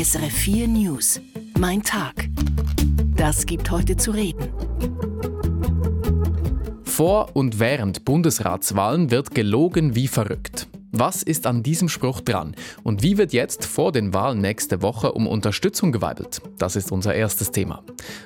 SRF 4 News. Mein Tag. Das gibt heute zu reden. Vor und während Bundesratswahlen wird gelogen wie verrückt. Was ist an diesem Spruch dran? Und wie wird jetzt vor den Wahlen nächste Woche um Unterstützung geweibelt? Das ist unser erstes Thema.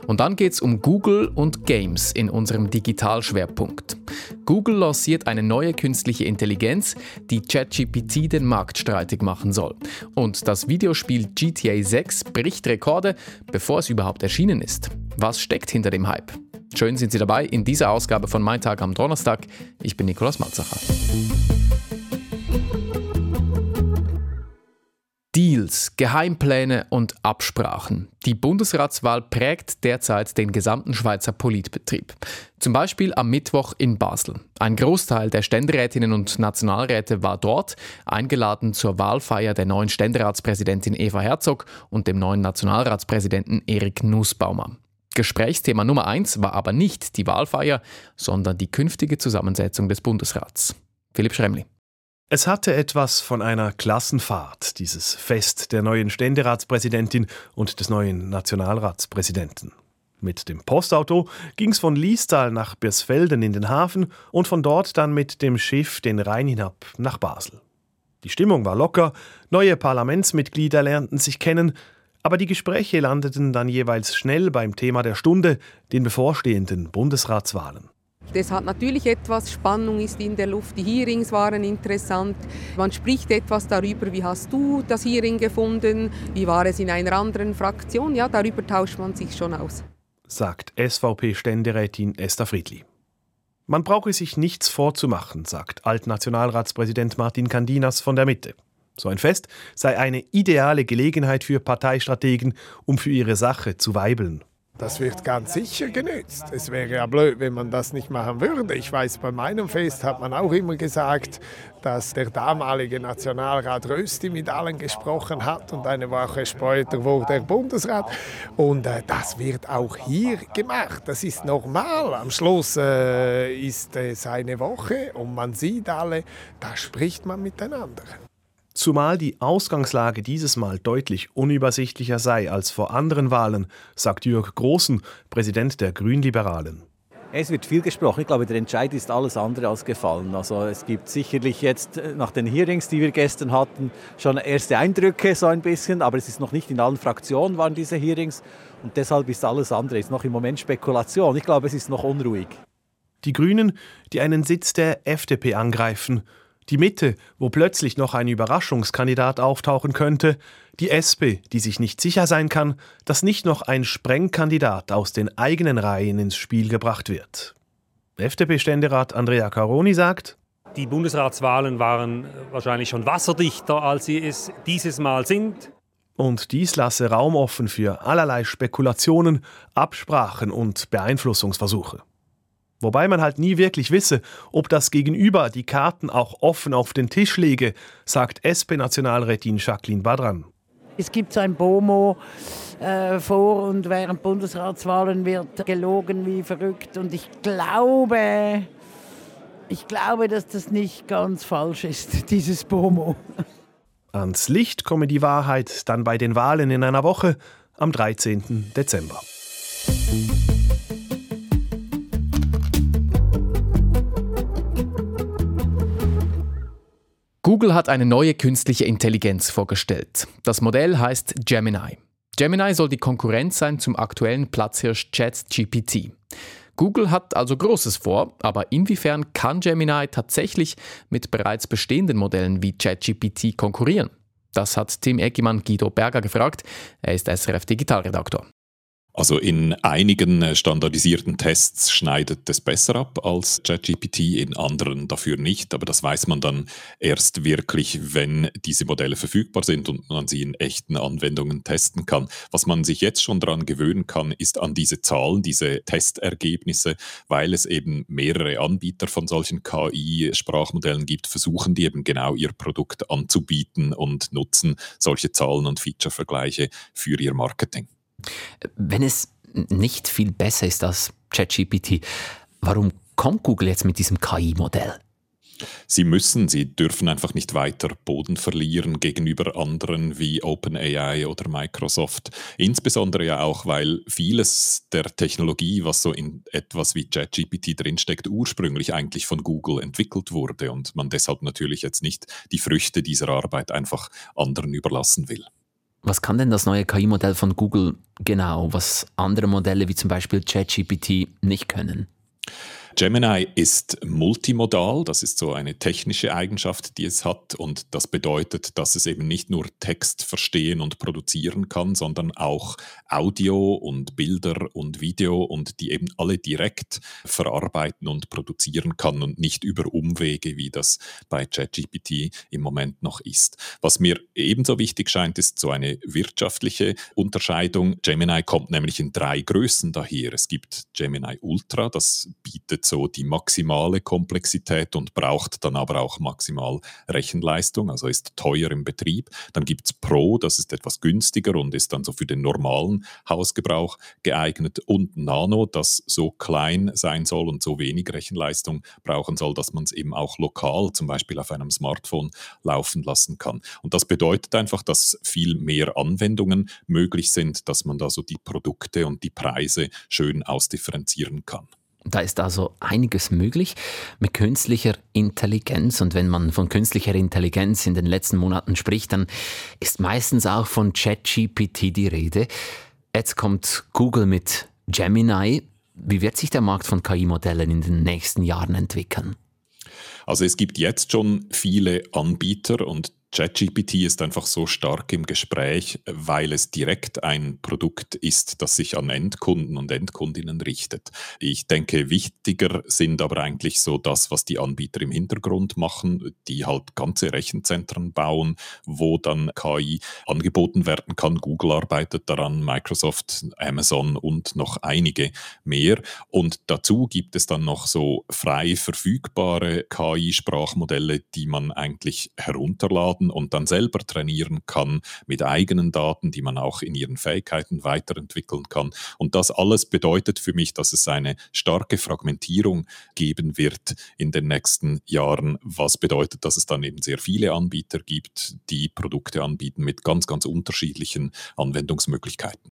Und dann geht es um Google und Games in unserem Digitalschwerpunkt. Google lanciert eine neue künstliche Intelligenz, die ChatGPT den Markt streitig machen soll. Und das Videospiel GTA 6 bricht Rekorde, bevor es überhaupt erschienen ist. Was steckt hinter dem Hype? Schön sind Sie dabei in dieser Ausgabe von Mein Tag am Donnerstag. Ich bin Nikolaus Malzacher. Deals, Geheimpläne und Absprachen. Die Bundesratswahl prägt derzeit den gesamten Schweizer Politbetrieb. Zum Beispiel am Mittwoch in Basel. Ein Großteil der Ständerätinnen und Nationalräte war dort, eingeladen zur Wahlfeier der neuen Ständeratspräsidentin Eva Herzog und dem neuen Nationalratspräsidenten Erik Nussbaumer. Gesprächsthema Nummer eins war aber nicht die Wahlfeier, sondern die künftige Zusammensetzung des Bundesrats. Philipp Schremli. Es hatte etwas von einer Klassenfahrt, dieses Fest der neuen Ständeratspräsidentin und des neuen Nationalratspräsidenten. Mit dem Postauto ging es von Liestal nach Birsfelden in den Hafen und von dort dann mit dem Schiff den Rhein hinab nach Basel. Die Stimmung war locker, neue Parlamentsmitglieder lernten sich kennen, aber die Gespräche landeten dann jeweils schnell beim Thema der Stunde, den bevorstehenden Bundesratswahlen. Es hat natürlich etwas, Spannung ist in der Luft, die Hearings waren interessant. Man spricht etwas darüber, wie hast du das Hearing gefunden, wie war es in einer anderen Fraktion, ja, darüber tauscht man sich schon aus. Sagt SVP-Ständerätin Esther Friedli. Man brauche sich nichts vorzumachen, sagt Altnationalratspräsident Martin Candinas von der Mitte. So ein Fest sei eine ideale Gelegenheit für Parteistrategen, um für ihre Sache zu weibeln. Das wird ganz sicher genützt. Es wäre ja blöd, wenn man das nicht machen würde. Ich weiß, bei meinem Fest hat man auch immer gesagt, dass der damalige Nationalrat Rösti mit allen gesprochen hat und eine Woche später wurde er Bundesrat. Und äh, das wird auch hier gemacht. Das ist normal. Am Schluss äh, ist es eine Woche und man sieht alle, da spricht man miteinander. Zumal die Ausgangslage dieses Mal deutlich unübersichtlicher sei als vor anderen Wahlen, sagt Jörg Großen, Präsident der Grünliberalen. Es wird viel gesprochen. Ich glaube, der Entscheid ist alles andere als gefallen. Also es gibt sicherlich jetzt äh, nach den Hearings, die wir gestern hatten, schon erste Eindrücke so ein bisschen, aber es ist noch nicht in allen Fraktionen waren diese Hearings und deshalb ist alles andere ist noch im Moment Spekulation. Ich glaube, es ist noch unruhig. Die Grünen, die einen Sitz der FDP angreifen die Mitte, wo plötzlich noch ein Überraschungskandidat auftauchen könnte, die SP, die sich nicht sicher sein kann, dass nicht noch ein Sprengkandidat aus den eigenen Reihen ins Spiel gebracht wird. FDP-Ständerat Andrea Caroni sagt, die Bundesratswahlen waren wahrscheinlich schon wasserdichter, als sie es dieses Mal sind. Und dies lasse Raum offen für allerlei Spekulationen, Absprachen und Beeinflussungsversuche. Wobei man halt nie wirklich wisse, ob das Gegenüber die Karten auch offen auf den Tisch lege, sagt SP-Nationalrätin Jacqueline Badran. Es gibt so ein BOMO äh, vor und während Bundesratswahlen wird gelogen wie verrückt. Und ich glaube, ich glaube, dass das nicht ganz falsch ist, dieses BOMO. Ans Licht komme die Wahrheit dann bei den Wahlen in einer Woche am 13. Dezember. Google hat eine neue künstliche Intelligenz vorgestellt. Das Modell heißt Gemini. Gemini soll die Konkurrenz sein zum aktuellen Platzhirsch ChatGPT. Google hat also Großes vor, aber inwiefern kann Gemini tatsächlich mit bereits bestehenden Modellen wie ChatGPT konkurrieren? Das hat Tim Eckimann Guido Berger gefragt. Er ist SRF Digitalredaktor. Also in einigen äh, standardisierten Tests schneidet es besser ab als ChatGPT, in anderen dafür nicht. Aber das weiß man dann erst wirklich, wenn diese Modelle verfügbar sind und man sie in echten Anwendungen testen kann. Was man sich jetzt schon daran gewöhnen kann, ist an diese Zahlen, diese Testergebnisse, weil es eben mehrere Anbieter von solchen KI-Sprachmodellen gibt, versuchen die eben genau ihr Produkt anzubieten und nutzen solche Zahlen und Feature-Vergleiche für ihr Marketing. Wenn es nicht viel besser ist als ChatGPT, warum kommt Google jetzt mit diesem KI-Modell? Sie müssen, sie dürfen einfach nicht weiter Boden verlieren gegenüber anderen wie OpenAI oder Microsoft. Insbesondere ja auch, weil vieles der Technologie, was so in etwas wie ChatGPT drinsteckt, ursprünglich eigentlich von Google entwickelt wurde und man deshalb natürlich jetzt nicht die Früchte dieser Arbeit einfach anderen überlassen will. Was kann denn das neue KI-Modell von Google genau, was andere Modelle wie zum Beispiel ChatGPT nicht können? Gemini ist multimodal, das ist so eine technische Eigenschaft, die es hat und das bedeutet, dass es eben nicht nur Text verstehen und produzieren kann, sondern auch Audio und Bilder und Video und die eben alle direkt verarbeiten und produzieren kann und nicht über Umwege, wie das bei ChatGPT im Moment noch ist. Was mir ebenso wichtig scheint, ist so eine wirtschaftliche Unterscheidung. Gemini kommt nämlich in drei Größen daher. Es gibt Gemini Ultra, das bietet so die maximale Komplexität und braucht dann aber auch maximal Rechenleistung, also ist teuer im Betrieb. Dann gibt es Pro, das ist etwas günstiger und ist dann so für den normalen Hausgebrauch geeignet. Und Nano, das so klein sein soll und so wenig Rechenleistung brauchen soll, dass man es eben auch lokal, zum Beispiel auf einem Smartphone, laufen lassen kann. Und das bedeutet einfach, dass viel mehr Anwendungen möglich sind, dass man da so die Produkte und die Preise schön ausdifferenzieren kann. Da ist also einiges möglich mit künstlicher Intelligenz. Und wenn man von künstlicher Intelligenz in den letzten Monaten spricht, dann ist meistens auch von ChatGPT die Rede. Jetzt kommt Google mit Gemini. Wie wird sich der Markt von KI-Modellen in den nächsten Jahren entwickeln? Also es gibt jetzt schon viele Anbieter und ChatGPT ist einfach so stark im Gespräch, weil es direkt ein Produkt ist, das sich an Endkunden und Endkundinnen richtet. Ich denke, wichtiger sind aber eigentlich so das, was die Anbieter im Hintergrund machen, die halt ganze Rechenzentren bauen, wo dann KI angeboten werden kann. Google arbeitet daran, Microsoft, Amazon und noch einige mehr. Und dazu gibt es dann noch so frei verfügbare KI-Sprachmodelle, die man eigentlich herunterladen Daten und dann selber trainieren kann mit eigenen Daten, die man auch in ihren Fähigkeiten weiterentwickeln kann. Und das alles bedeutet für mich, dass es eine starke Fragmentierung geben wird in den nächsten Jahren, was bedeutet, dass es dann eben sehr viele Anbieter gibt, die Produkte anbieten mit ganz, ganz unterschiedlichen Anwendungsmöglichkeiten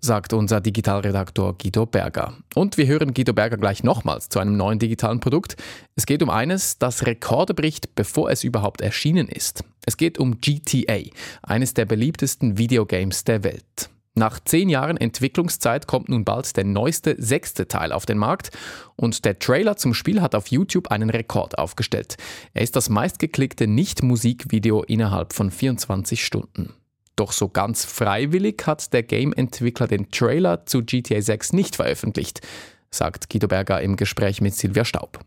sagt unser Digitalredaktor Guido Berger. Und wir hören Guido Berger gleich nochmals zu einem neuen digitalen Produkt. Es geht um eines, das Rekorde bricht, bevor es überhaupt erschienen ist. Es geht um GTA, eines der beliebtesten Videogames der Welt. Nach zehn Jahren Entwicklungszeit kommt nun bald der neueste sechste Teil auf den Markt und der Trailer zum Spiel hat auf YouTube einen Rekord aufgestellt. Er ist das meistgeklickte Nicht-Musikvideo innerhalb von 24 Stunden. Doch so ganz freiwillig hat der Game-Entwickler den Trailer zu GTA 6 nicht veröffentlicht, sagt Guido Berger im Gespräch mit Silvia Staub.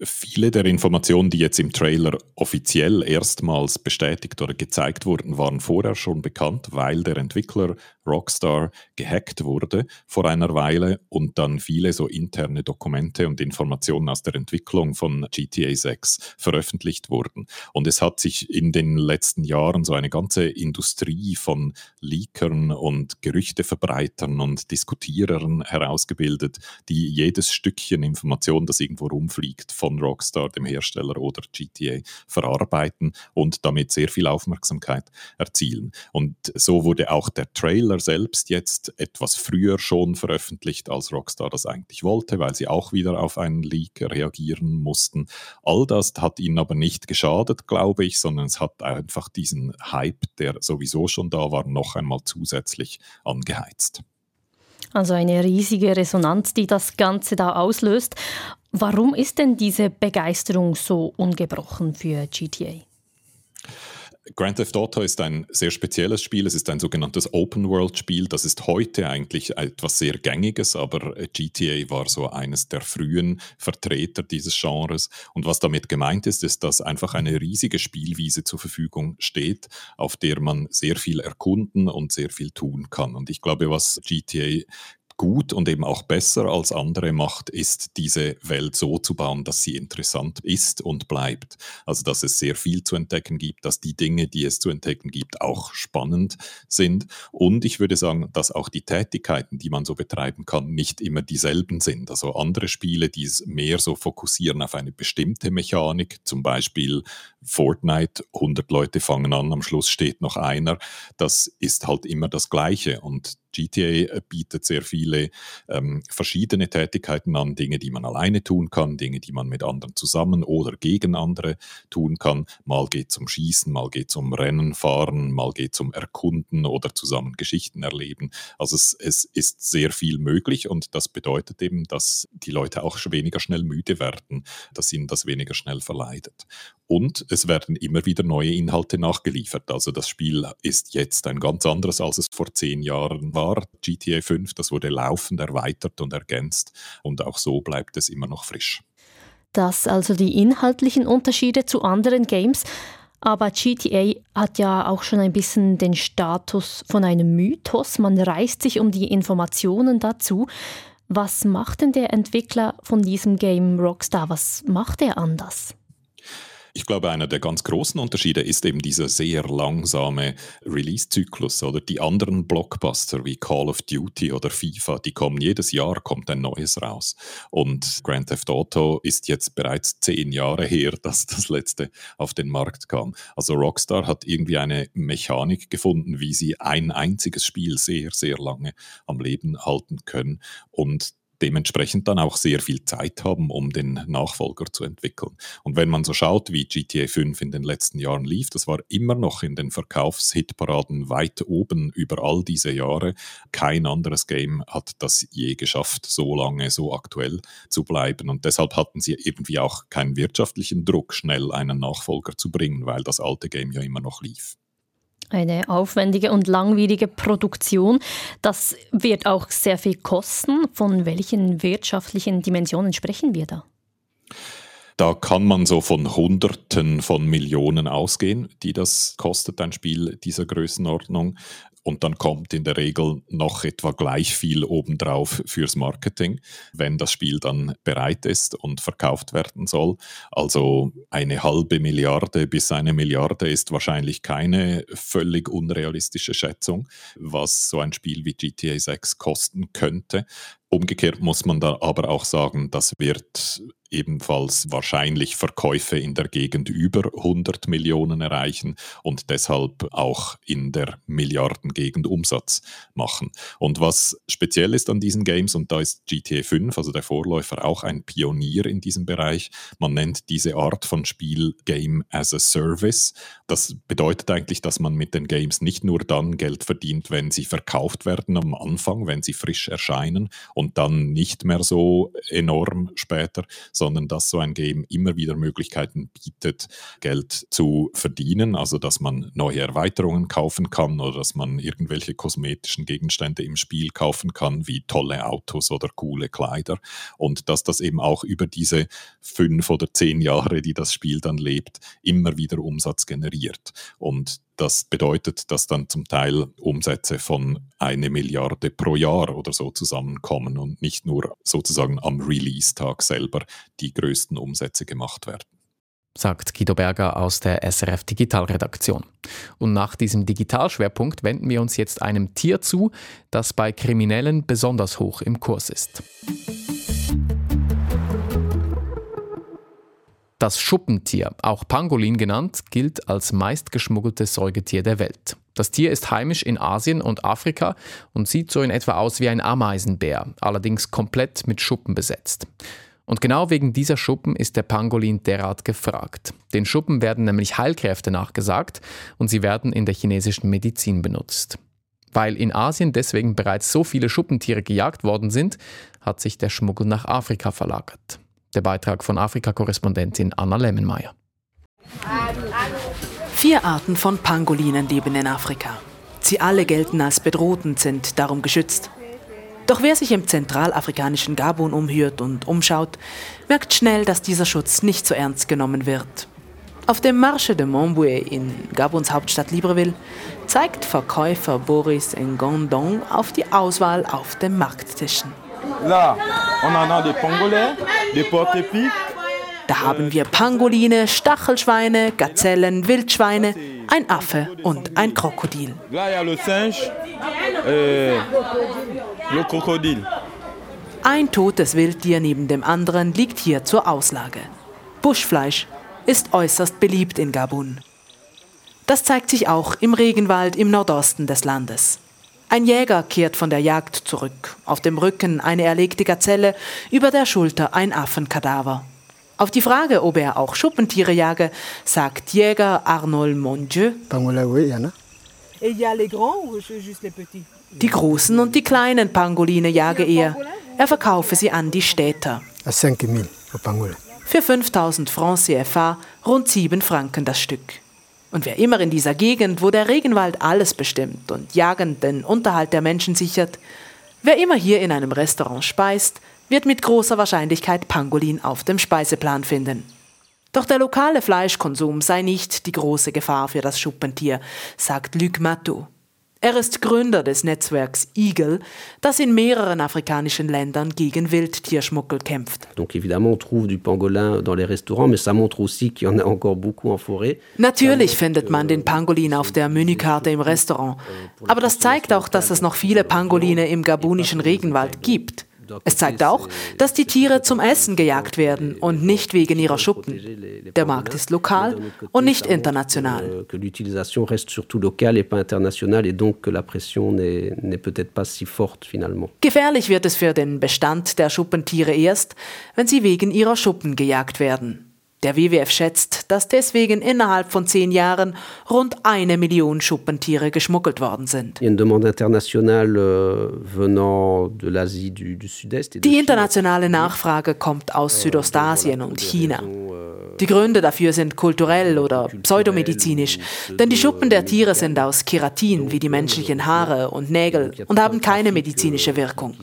Viele der Informationen, die jetzt im Trailer offiziell erstmals bestätigt oder gezeigt wurden, waren vorher schon bekannt, weil der Entwickler Rockstar gehackt wurde vor einer Weile und dann viele so interne Dokumente und Informationen aus der Entwicklung von GTA 6 veröffentlicht wurden. Und es hat sich in den letzten Jahren so eine ganze Industrie von Leakern und Gerüchteverbreitern und Diskutierern herausgebildet, die jedes Stückchen Information, das irgendwo rumfliegt, von Rockstar, dem Hersteller oder GTA, verarbeiten und damit sehr viel Aufmerksamkeit erzielen. Und so wurde auch der Trailer selbst jetzt etwas früher schon veröffentlicht, als Rockstar das eigentlich wollte, weil sie auch wieder auf einen Leak reagieren mussten. All das hat ihnen aber nicht geschadet, glaube ich, sondern es hat einfach diesen Hype, der sowieso schon da war, noch einmal zusätzlich angeheizt. Also eine riesige Resonanz, die das Ganze da auslöst. Warum ist denn diese Begeisterung so ungebrochen für GTA? Grand Theft Auto ist ein sehr spezielles Spiel. Es ist ein sogenanntes Open-World-Spiel. Das ist heute eigentlich etwas sehr Gängiges, aber GTA war so eines der frühen Vertreter dieses Genres. Und was damit gemeint ist, ist, dass einfach eine riesige Spielwiese zur Verfügung steht, auf der man sehr viel erkunden und sehr viel tun kann. Und ich glaube, was GTA gut und eben auch besser als andere macht, ist diese Welt so zu bauen, dass sie interessant ist und bleibt. Also dass es sehr viel zu entdecken gibt, dass die Dinge, die es zu entdecken gibt, auch spannend sind. Und ich würde sagen, dass auch die Tätigkeiten, die man so betreiben kann, nicht immer dieselben sind. Also andere Spiele, die es mehr so fokussieren auf eine bestimmte Mechanik, zum Beispiel Fortnite, 100 Leute fangen an, am Schluss steht noch einer, das ist halt immer das Gleiche. Und GTA bietet sehr viele ähm, verschiedene Tätigkeiten an, Dinge, die man alleine tun kann, Dinge, die man mit anderen zusammen oder gegen andere tun kann. Mal geht es um Schießen, mal geht es um Rennen fahren, mal geht es um Erkunden oder zusammen Geschichten erleben. Also es, es ist sehr viel möglich und das bedeutet eben, dass die Leute auch weniger schnell müde werden, dass ihnen das weniger schnell verleidet. Und es werden immer wieder neue Inhalte nachgeliefert. Also das Spiel ist jetzt ein ganz anderes, als es vor zehn Jahren war. GTA 5, das wurde laufend erweitert und ergänzt. Und auch so bleibt es immer noch frisch. Das also die inhaltlichen Unterschiede zu anderen Games. Aber GTA hat ja auch schon ein bisschen den Status von einem Mythos. Man reißt sich um die Informationen dazu. Was macht denn der Entwickler von diesem Game Rockstar? Was macht er anders? Ich glaube, einer der ganz großen Unterschiede ist eben dieser sehr langsame Release-Zyklus. Oder die anderen Blockbuster wie Call of Duty oder FIFA, die kommen jedes Jahr, kommt ein neues raus. Und Grand Theft Auto ist jetzt bereits zehn Jahre her, dass das letzte auf den Markt kam. Also Rockstar hat irgendwie eine Mechanik gefunden, wie sie ein einziges Spiel sehr, sehr lange am Leben halten können. Und dementsprechend dann auch sehr viel Zeit haben, um den Nachfolger zu entwickeln. Und wenn man so schaut, wie GTA 5 in den letzten Jahren lief, das war immer noch in den Verkaufshitparaden weit oben über all diese Jahre. Kein anderes Game hat das je geschafft, so lange so aktuell zu bleiben. Und deshalb hatten sie irgendwie auch keinen wirtschaftlichen Druck, schnell einen Nachfolger zu bringen, weil das alte Game ja immer noch lief. Eine aufwendige und langwierige Produktion. Das wird auch sehr viel kosten. Von welchen wirtschaftlichen Dimensionen sprechen wir da? Da kann man so von Hunderten von Millionen ausgehen, die das kostet, ein Spiel dieser Größenordnung und dann kommt in der Regel noch etwa gleich viel obendrauf fürs Marketing, wenn das Spiel dann bereit ist und verkauft werden soll. Also eine halbe Milliarde bis eine Milliarde ist wahrscheinlich keine völlig unrealistische Schätzung, was so ein Spiel wie GTA 6 kosten könnte. Umgekehrt muss man da aber auch sagen, das wird ebenfalls wahrscheinlich Verkäufe in der Gegend über 100 Millionen erreichen und deshalb auch in der Milliardengegend Umsatz machen. Und was speziell ist an diesen Games, und da ist GTA 5, also der Vorläufer, auch ein Pionier in diesem Bereich, man nennt diese Art von Spiel Game as a Service. Das bedeutet eigentlich, dass man mit den Games nicht nur dann Geld verdient, wenn sie verkauft werden am Anfang, wenn sie frisch erscheinen und dann nicht mehr so enorm später, sondern dass so ein Game immer wieder Möglichkeiten bietet, Geld zu verdienen, also dass man neue Erweiterungen kaufen kann oder dass man irgendwelche kosmetischen Gegenstände im Spiel kaufen kann, wie tolle Autos oder coole Kleider und dass das eben auch über diese fünf oder zehn Jahre, die das Spiel dann lebt, immer wieder Umsatz generiert. Und das bedeutet, dass dann zum Teil Umsätze von eine Milliarde pro Jahr oder so zusammenkommen und nicht nur sozusagen am Release-Tag selber die größten Umsätze gemacht werden sagt Guido Berger aus der SRF Digitalredaktion. Und nach diesem Digitalschwerpunkt wenden wir uns jetzt einem Tier zu, das bei Kriminellen besonders hoch im Kurs ist. Das Schuppentier, auch Pangolin genannt, gilt als meistgeschmuggeltes Säugetier der Welt. Das Tier ist heimisch in Asien und Afrika und sieht so in etwa aus wie ein Ameisenbär, allerdings komplett mit Schuppen besetzt. Und genau wegen dieser Schuppen ist der Pangolin derart gefragt. Den Schuppen werden nämlich Heilkräfte nachgesagt und sie werden in der chinesischen Medizin benutzt. Weil in Asien deswegen bereits so viele Schuppentiere gejagt worden sind, hat sich der Schmuggel nach Afrika verlagert. Der Beitrag von Afrika-Korrespondentin Anna Lemmenmeier. Vier Arten von Pangolinen leben in Afrika. Sie alle gelten als bedroht und sind darum geschützt. Doch wer sich im zentralafrikanischen Gabun umhört und umschaut, merkt schnell, dass dieser Schutz nicht so ernst genommen wird. Auf dem Marché de Montbouet in Gabons Hauptstadt Libreville zeigt Verkäufer Boris Ngondong auf die Auswahl auf den Markttischen. Là, on en a des Pangolais, des porte Da haben wir Pangoline, Stachelschweine, Gazellen, Wildschweine, ein Affe und ein Krokodil. Là, il y a le singe, euh, le crocodile. Ein totes Wildtier neben dem anderen liegt hier zur Auslage. Buschfleisch ist äußerst beliebt in Gabun. Das zeigt sich auch im Regenwald im Nordosten des Landes. Ein Jäger kehrt von der Jagd zurück. Auf dem Rücken eine erlegte Gazelle, über der Schulter ein Affenkadaver. Auf die Frage, ob er auch Schuppentiere jage, sagt Jäger Arnold Mondieu. Die großen und die kleinen Pangoline jage er. Er verkaufe sie an die Städter. Für 5000 Francs CFA rund 7 Franken das Stück. Und wer immer in dieser Gegend, wo der Regenwald alles bestimmt und jagend den Unterhalt der Menschen sichert, wer immer hier in einem Restaurant speist, wird mit großer Wahrscheinlichkeit Pangolin auf dem Speiseplan finden. Doch der lokale Fleischkonsum sei nicht die große Gefahr für das Schuppentier, sagt Luc Matou. Er ist Gründer des Netzwerks Eagle, das in mehreren afrikanischen Ländern gegen Wildtierschmuggel kämpft. Donc évidemment, on trouve du pangolin dans les restaurants, mais ça montre aussi qu'il y en a encore beaucoup en forêt. Natürlich findet man den Pangolin auf der Menükarte im Restaurant, aber das zeigt auch, dass es noch viele Pangoline im gabunischen Regenwald gibt. Es zeigt auch, dass die Tiere zum Essen gejagt werden und nicht wegen ihrer Schuppen. Der Markt ist lokal und nicht international. Gefährlich wird es für den Bestand der Schuppentiere erst, wenn sie wegen ihrer Schuppen gejagt werden. Der WWF schätzt, dass deswegen innerhalb von zehn Jahren rund eine Million Schuppentiere geschmuggelt worden sind. Euh, Die internationale Nachfrage kommt aus Südostasien und China. Die Gründe dafür sind kulturell oder pseudomedizinisch, denn die Schuppen der Tiere sind aus Keratin wie die menschlichen Haare und Nägel und haben keine medizinische Wirkung.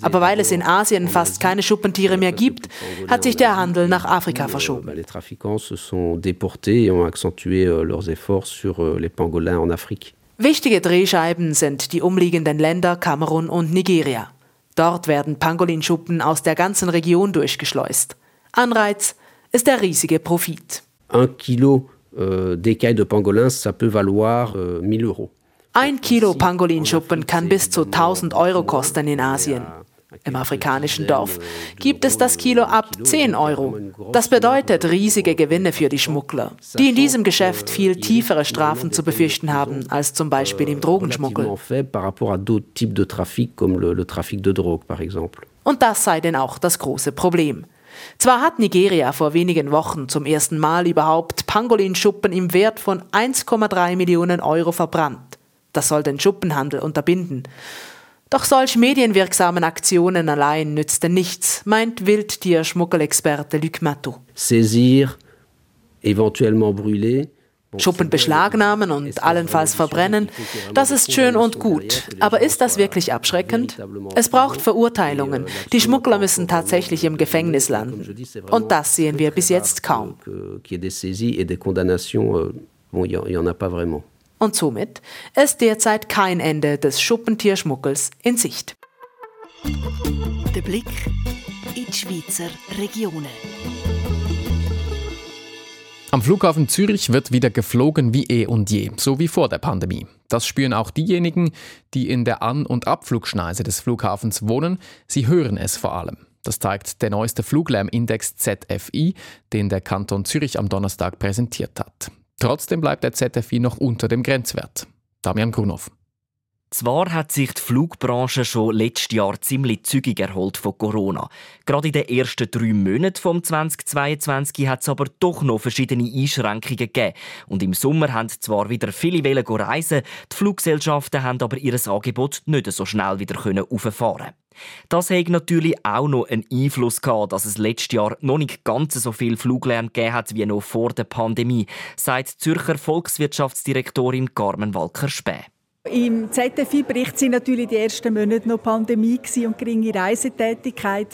Aber weil es in Asien fast keine Schuppentiere mehr gibt, hat sich der Handel nach Afrika verschoben. Les trafiquants se sont déportés et ont accentué euh, leurs efforts sur euh, les pangolins en Afrique. Wichtige Drehscheiben sind die umliegenden Länder Kamerun und Nigeria. Dort werden Pangolinschuppen aus der ganzen Region durchgeschleust. Anreiz ist der riesige Profit. Un kilo euh, d'écailles de pangolin, ça peut valoir euh, 1000 euros. Ein Kilo Pangolinschuppen kann bis zu 1000 Euro kosten in Asien. Im afrikanischen Dorf gibt es das Kilo ab 10 Euro. Das bedeutet riesige Gewinne für die Schmuggler, die in diesem Geschäft viel tiefere Strafen zu befürchten haben als zum Beispiel im Drogenschmuggel. Und das sei denn auch das große Problem. Zwar hat Nigeria vor wenigen Wochen zum ersten Mal überhaupt Pangolinschuppen im Wert von 1,3 Millionen Euro verbrannt. Das soll den Schuppenhandel unterbinden. Doch solch medienwirksamen Aktionen allein nützten nichts, meint Wildtierschmuggelexperte Luc Matou. Saisir, éventuellement brûler, Schuppen beschlagnahmen und allenfalls verbrennen, das ist schön und gut. Aber ist das wirklich abschreckend? Es braucht Verurteilungen. Die Schmuggler müssen tatsächlich im Gefängnis landen. Und das sehen wir bis jetzt kaum. Und somit ist derzeit kein Ende des Schuppentierschmuggels in Sicht. Der Blick in die Schweizer Regionen. Am Flughafen Zürich wird wieder geflogen wie eh und je, so wie vor der Pandemie. Das spüren auch diejenigen, die in der An- und Abflugschneise des Flughafens wohnen. Sie hören es vor allem. Das zeigt der neueste Fluglärmindex ZFI, den der Kanton Zürich am Donnerstag präsentiert hat. Trotzdem bleibt der ZFI noch unter dem Grenzwert. Damian Grunhoff. Zwar hat sich die Flugbranche schon letztes Jahr ziemlich zügig erholt von Corona. Gerade in den ersten drei Monaten vom 2022 hat es aber doch noch verschiedene Einschränkungen gegeben. Und im Sommer haben zwar wieder viele Wellen reisen, die Fluggesellschaften haben aber ihr Angebot nicht so schnell wieder auffahren das hat natürlich auch noch einen Einfluss gehabt, dass es letztes Jahr noch nicht ganz so viel Fluglärm gegeben hat wie noch vor der Pandemie, sagt Zürcher Volkswirtschaftsdirektorin Carmen Walker-Späh. Im ZFI-Bericht sind natürlich die ersten Monate noch Pandemie und geringe Reisetätigkeit.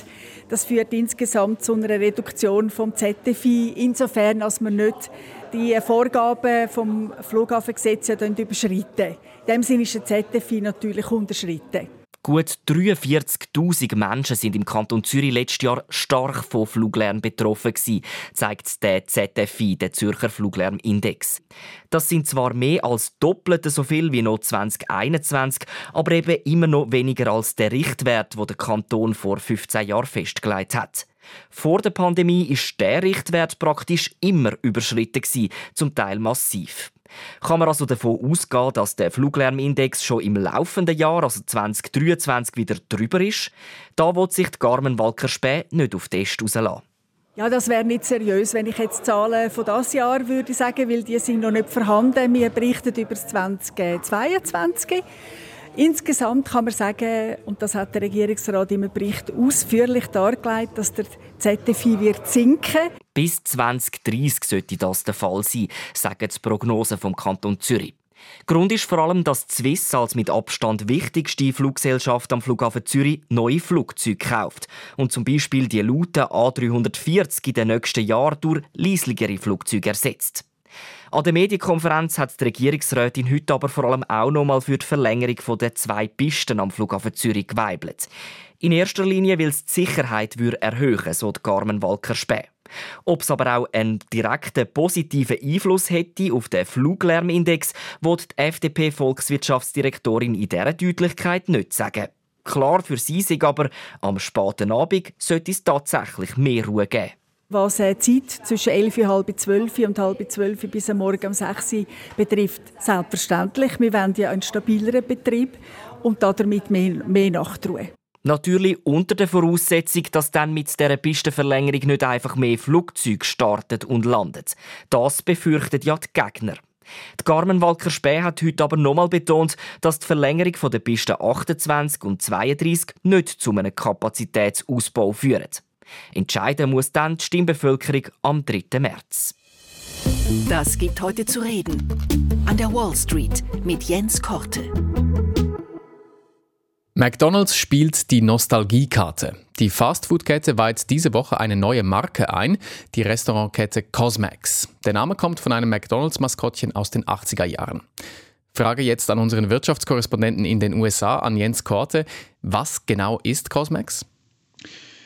Das führt insgesamt zu einer Reduktion vom ZFI, insofern, als wir nicht die Vorgaben vom Flughafengesetz überschreiten. In dem Sinne ist der ZFI natürlich unterschritten. Gut 43.000 Menschen sind im Kanton Zürich letztes Jahr stark von Fluglärm betroffen gewesen, zeigt der ZFI, der Zürcher Fluglärmindex. Das sind zwar mehr als doppelt so viel wie noch 2021, aber eben immer noch weniger als der Richtwert, wo der Kanton vor 15 Jahren festgelegt hat. Vor der Pandemie ist der Richtwert praktisch immer überschritten gewesen, zum Teil massiv. Kann man also davon ausgehen, dass der Fluglärmindex schon im laufenden Jahr, also 2023, wieder drüber ist? Da wird sich die Garmin Walker nicht auf Test rauslassen. Ja, das wäre nicht seriös, wenn ich jetzt Zahlen von das Jahr würde sagen, weil die sind noch nicht vorhanden. Wir berichten über das 2022. Insgesamt kann man sagen, und das hat der Regierungsrat im Bericht ausführlich dargelegt, dass der ZFI wird sinken. Bis 2030 sollte das der Fall sein, sagen die Prognosen vom Kanton Zürich. Grund ist vor allem, dass Swiss als mit Abstand wichtigste Fluggesellschaft am Flughafen Zürich neue Flugzeuge kauft und zum Beispiel die lauten A340 in den nächsten Jahren durch leisligere Flugzeuge ersetzt. An der Medienkonferenz hat die Regierungsrätin heute aber vor allem auch noch mal für die Verlängerung der zwei Pisten am Flughafen Zürich geweibelt. In erster Linie, weil es die Sicherheit erhöhen so die Carmen Walker Späh. Ob es aber auch einen direkten positiven Einfluss hätte auf den Fluglärmindex, wird die FDP-Volkswirtschaftsdirektorin in dieser Deutlichkeit nicht sagen. Klar für sie ist aber, am späten Abend sollte es tatsächlich mehr Ruhe geben. Was die Zeit zwischen 11 und halb 12 und halb 12 bis am Morgen um 6 Uhr betrifft, selbstverständlich. Wir wollen ja einen stabileren Betrieb und damit mehr, mehr Nachtruhe. Natürlich unter der Voraussetzung, dass dann mit dieser Pistenverlängerung nicht einfach mehr Flugzeuge startet und landet. Das befürchten ja die Gegner. Die Carmen Walker Späh hat heute aber nochmal betont, dass die Verlängerung der Pisten 28 und 32 nicht zu einem Kapazitätsausbau führt. Entscheiden muss dann die Stimmbevölkerung am 3. März. Das gibt heute zu reden. An der Wall Street mit Jens Korte. McDonald's spielt die Nostalgiekarte. Die Fastfood-Kette weiht diese Woche eine neue Marke ein, die Restaurantkette Cosmex. Der Name kommt von einem McDonald's-Maskottchen aus den 80er Jahren. Frage jetzt an unseren Wirtschaftskorrespondenten in den USA, an Jens Korte. Was genau ist Cosmex?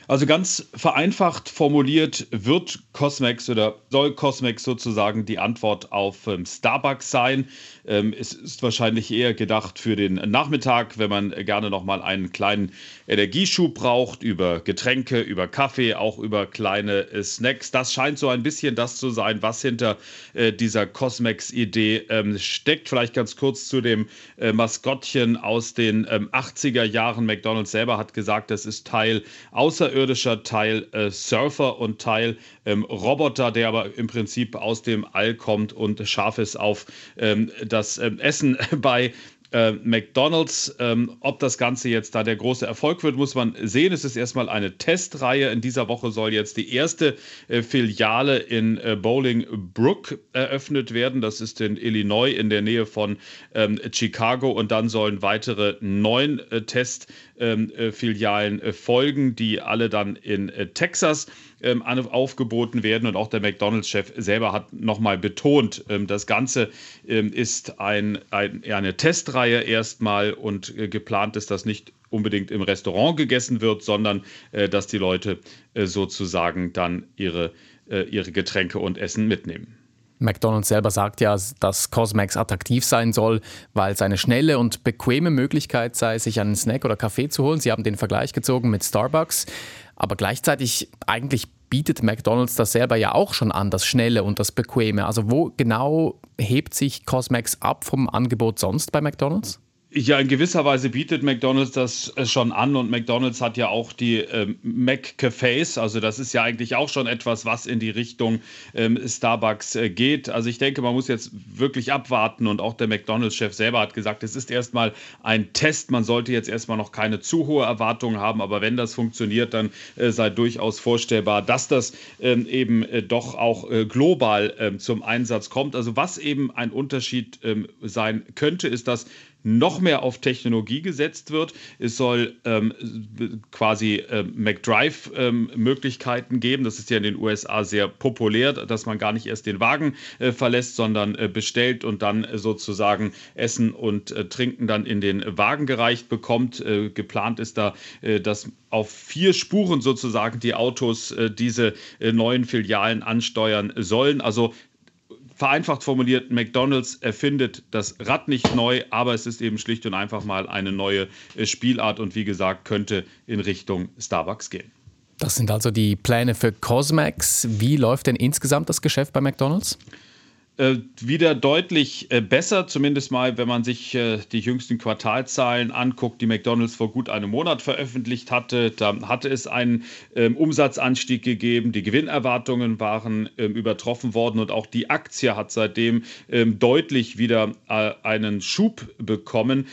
Also ganz vereinfacht formuliert wird Cosmex oder soll Cosmex sozusagen die Antwort auf ähm, Starbucks sein. Ähm, es ist wahrscheinlich eher gedacht für den Nachmittag, wenn man gerne noch mal einen kleinen Energieschub braucht über Getränke, über Kaffee, auch über kleine äh, Snacks. Das scheint so ein bisschen das zu sein, was hinter äh, dieser Cosmex-Idee ähm, steckt. Vielleicht ganz kurz zu dem äh, Maskottchen aus den ähm, 80er Jahren. McDonald's selber hat gesagt, das ist Teil außer außerirdischer, Teil äh, Surfer und Teil ähm, Roboter, der aber im Prinzip aus dem All kommt und scharf ist auf ähm, das ähm, Essen bei äh, McDonald's. Ähm, ob das Ganze jetzt da der große Erfolg wird, muss man sehen. Es ist erstmal eine Testreihe. In dieser Woche soll jetzt die erste äh, Filiale in äh, Bowling Brook eröffnet werden. Das ist in Illinois in der Nähe von ähm, Chicago. Und dann sollen weitere neun äh, Testfilialen ähm, äh, folgen, die alle dann in äh, Texas ähm, aufgeboten werden. Und auch der McDonalds-Chef selber hat nochmal betont, ähm, das Ganze ähm, ist ein, ein, eine Testreihe erstmal und äh, geplant ist, dass nicht unbedingt im Restaurant gegessen wird, sondern äh, dass die Leute äh, sozusagen dann ihre, äh, ihre Getränke und Essen mitnehmen. McDonald's selber sagt ja, dass Cosmex attraktiv sein soll, weil es eine schnelle und bequeme Möglichkeit sei, sich einen Snack oder Kaffee zu holen. Sie haben den Vergleich gezogen mit Starbucks. Aber gleichzeitig eigentlich bietet McDonald's das selber ja auch schon an, das Schnelle und das Bequeme. Also wo genau hebt sich Cosmex ab vom Angebot sonst bei McDonald's? Ja, in gewisser Weise bietet McDonald's das äh, schon an und McDonald's hat ja auch die ähm, McCafés, also das ist ja eigentlich auch schon etwas, was in die Richtung ähm, Starbucks äh, geht. Also ich denke, man muss jetzt wirklich abwarten und auch der McDonald's-Chef selber hat gesagt, es ist erstmal ein Test, man sollte jetzt erstmal noch keine zu hohe Erwartungen haben, aber wenn das funktioniert, dann äh, sei durchaus vorstellbar, dass das ähm, eben äh, doch auch äh, global ähm, zum Einsatz kommt. Also was eben ein Unterschied ähm, sein könnte, ist, dass noch mehr auf Technologie gesetzt wird. Es soll ähm, quasi äh, McDrive-Möglichkeiten ähm, geben. Das ist ja in den USA sehr populär, dass man gar nicht erst den Wagen äh, verlässt, sondern äh, bestellt und dann äh, sozusagen Essen und äh, Trinken dann in den Wagen gereicht bekommt. Äh, geplant ist da, dass auf vier Spuren sozusagen die Autos diese neuen Filialen ansteuern sollen. Also vereinfacht formuliert, McDonald's erfindet das Rad nicht neu, aber es ist eben schlicht und einfach mal eine neue äh, Spielart und wie gesagt, könnte in Richtung Starbucks gehen. Das sind also die Pläne für Cosmax. Wie läuft denn insgesamt das Geschäft bei McDonald's? Äh, wieder deutlich äh, besser, zumindest mal, wenn man sich äh, die jüngsten Quartalzahlen anguckt, die McDonald's vor gut einem Monat veröffentlicht hatte. Da hatte es einen ähm, Umsatzanstieg gegeben, die Gewinnerwartungen waren ähm, übertroffen worden und auch die Aktie hat seitdem ähm, deutlich wieder einen Schub bekommen.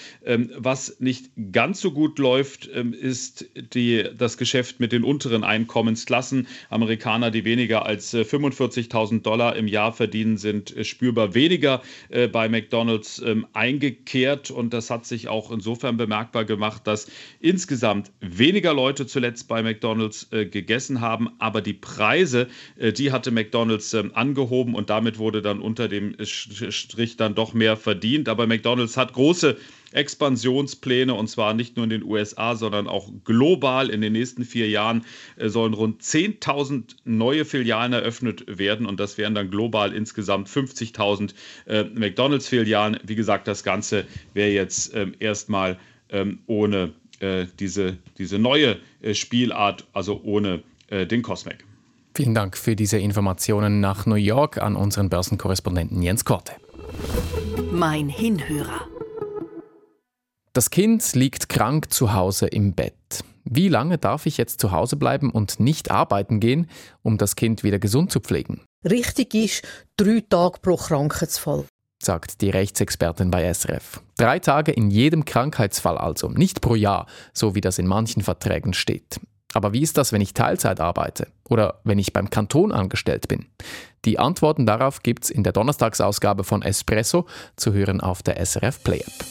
Was nicht ganz so gut läuft, ist die, das Geschäft mit den unteren Einkommensklassen. Amerikaner, die weniger als 45.000 äh, Dollar im Jahr verdienen, sind äh, spürbar weniger äh, bei McDonald's ähm, eingekehrt. Und das hat sich auch insofern bemerkbar gemacht, dass insgesamt weniger Leute zuletzt bei McDonald's äh, gegessen haben. Aber die Preise, die hatte McDonald's ähm, angehoben und damit wurde dann unter dem Strich dann doch mehr verdient. Aber McDonald's hat große Expansionspläne und zwar nicht nur in den USA, sondern auch global. In den nächsten vier Jahren äh, sollen rund 10.000 neue Filialen eröffnet werden und das wären dann global insgesamt 50.000 äh, McDonalds-Filialen. Wie gesagt, das Ganze wäre jetzt ähm, erstmal ähm, ohne äh, diese, diese neue äh, Spielart, also ohne äh, den Cosmic. Vielen Dank für diese Informationen nach New York an unseren Börsenkorrespondenten Jens Korte. Mein Hinhörer. Das Kind liegt krank zu Hause im Bett. Wie lange darf ich jetzt zu Hause bleiben und nicht arbeiten gehen, um das Kind wieder gesund zu pflegen? Richtig ist drei Tage pro Krankheitsfall sagt die Rechtsexpertin bei SRF. Drei Tage in jedem Krankheitsfall also, nicht pro Jahr, so wie das in manchen Verträgen steht. Aber wie ist das, wenn ich Teilzeit arbeite oder wenn ich beim Kanton angestellt bin? Die Antworten darauf gibt's in der Donnerstagsausgabe von Espresso zu hören auf der SRF Play App.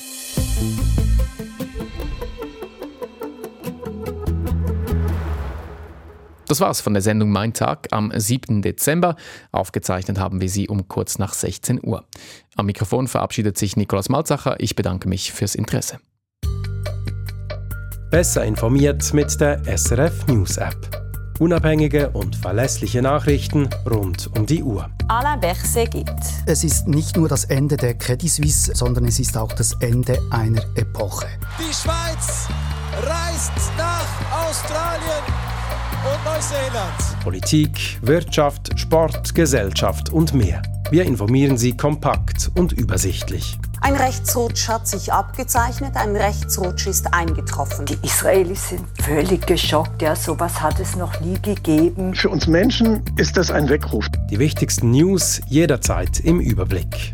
Das war's von der Sendung Mein Tag am 7. Dezember. Aufgezeichnet haben wir sie um kurz nach 16 Uhr. Am Mikrofon verabschiedet sich Nikolaus Malzacher. Ich bedanke mich fürs Interesse. Besser informiert mit der SRF News App. Unabhängige und verlässliche Nachrichten rund um die Uhr. Alain Berset gibt. Es ist nicht nur das Ende der Credit Suisse, sondern es ist auch das Ende einer Epoche. Die Schweiz reist nach Australien und Neuseeland. Politik, Wirtschaft, Sport, Gesellschaft und mehr. Wir informieren Sie kompakt und übersichtlich. Ein Rechtsrutsch hat sich abgezeichnet, ein Rechtsrutsch ist eingetroffen. Die Israelis sind völlig geschockt, ja, sowas hat es noch nie gegeben. Für uns Menschen ist das ein Weckruf. Die wichtigsten News jederzeit im Überblick.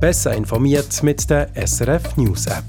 Besser informiert mit der SRF News App.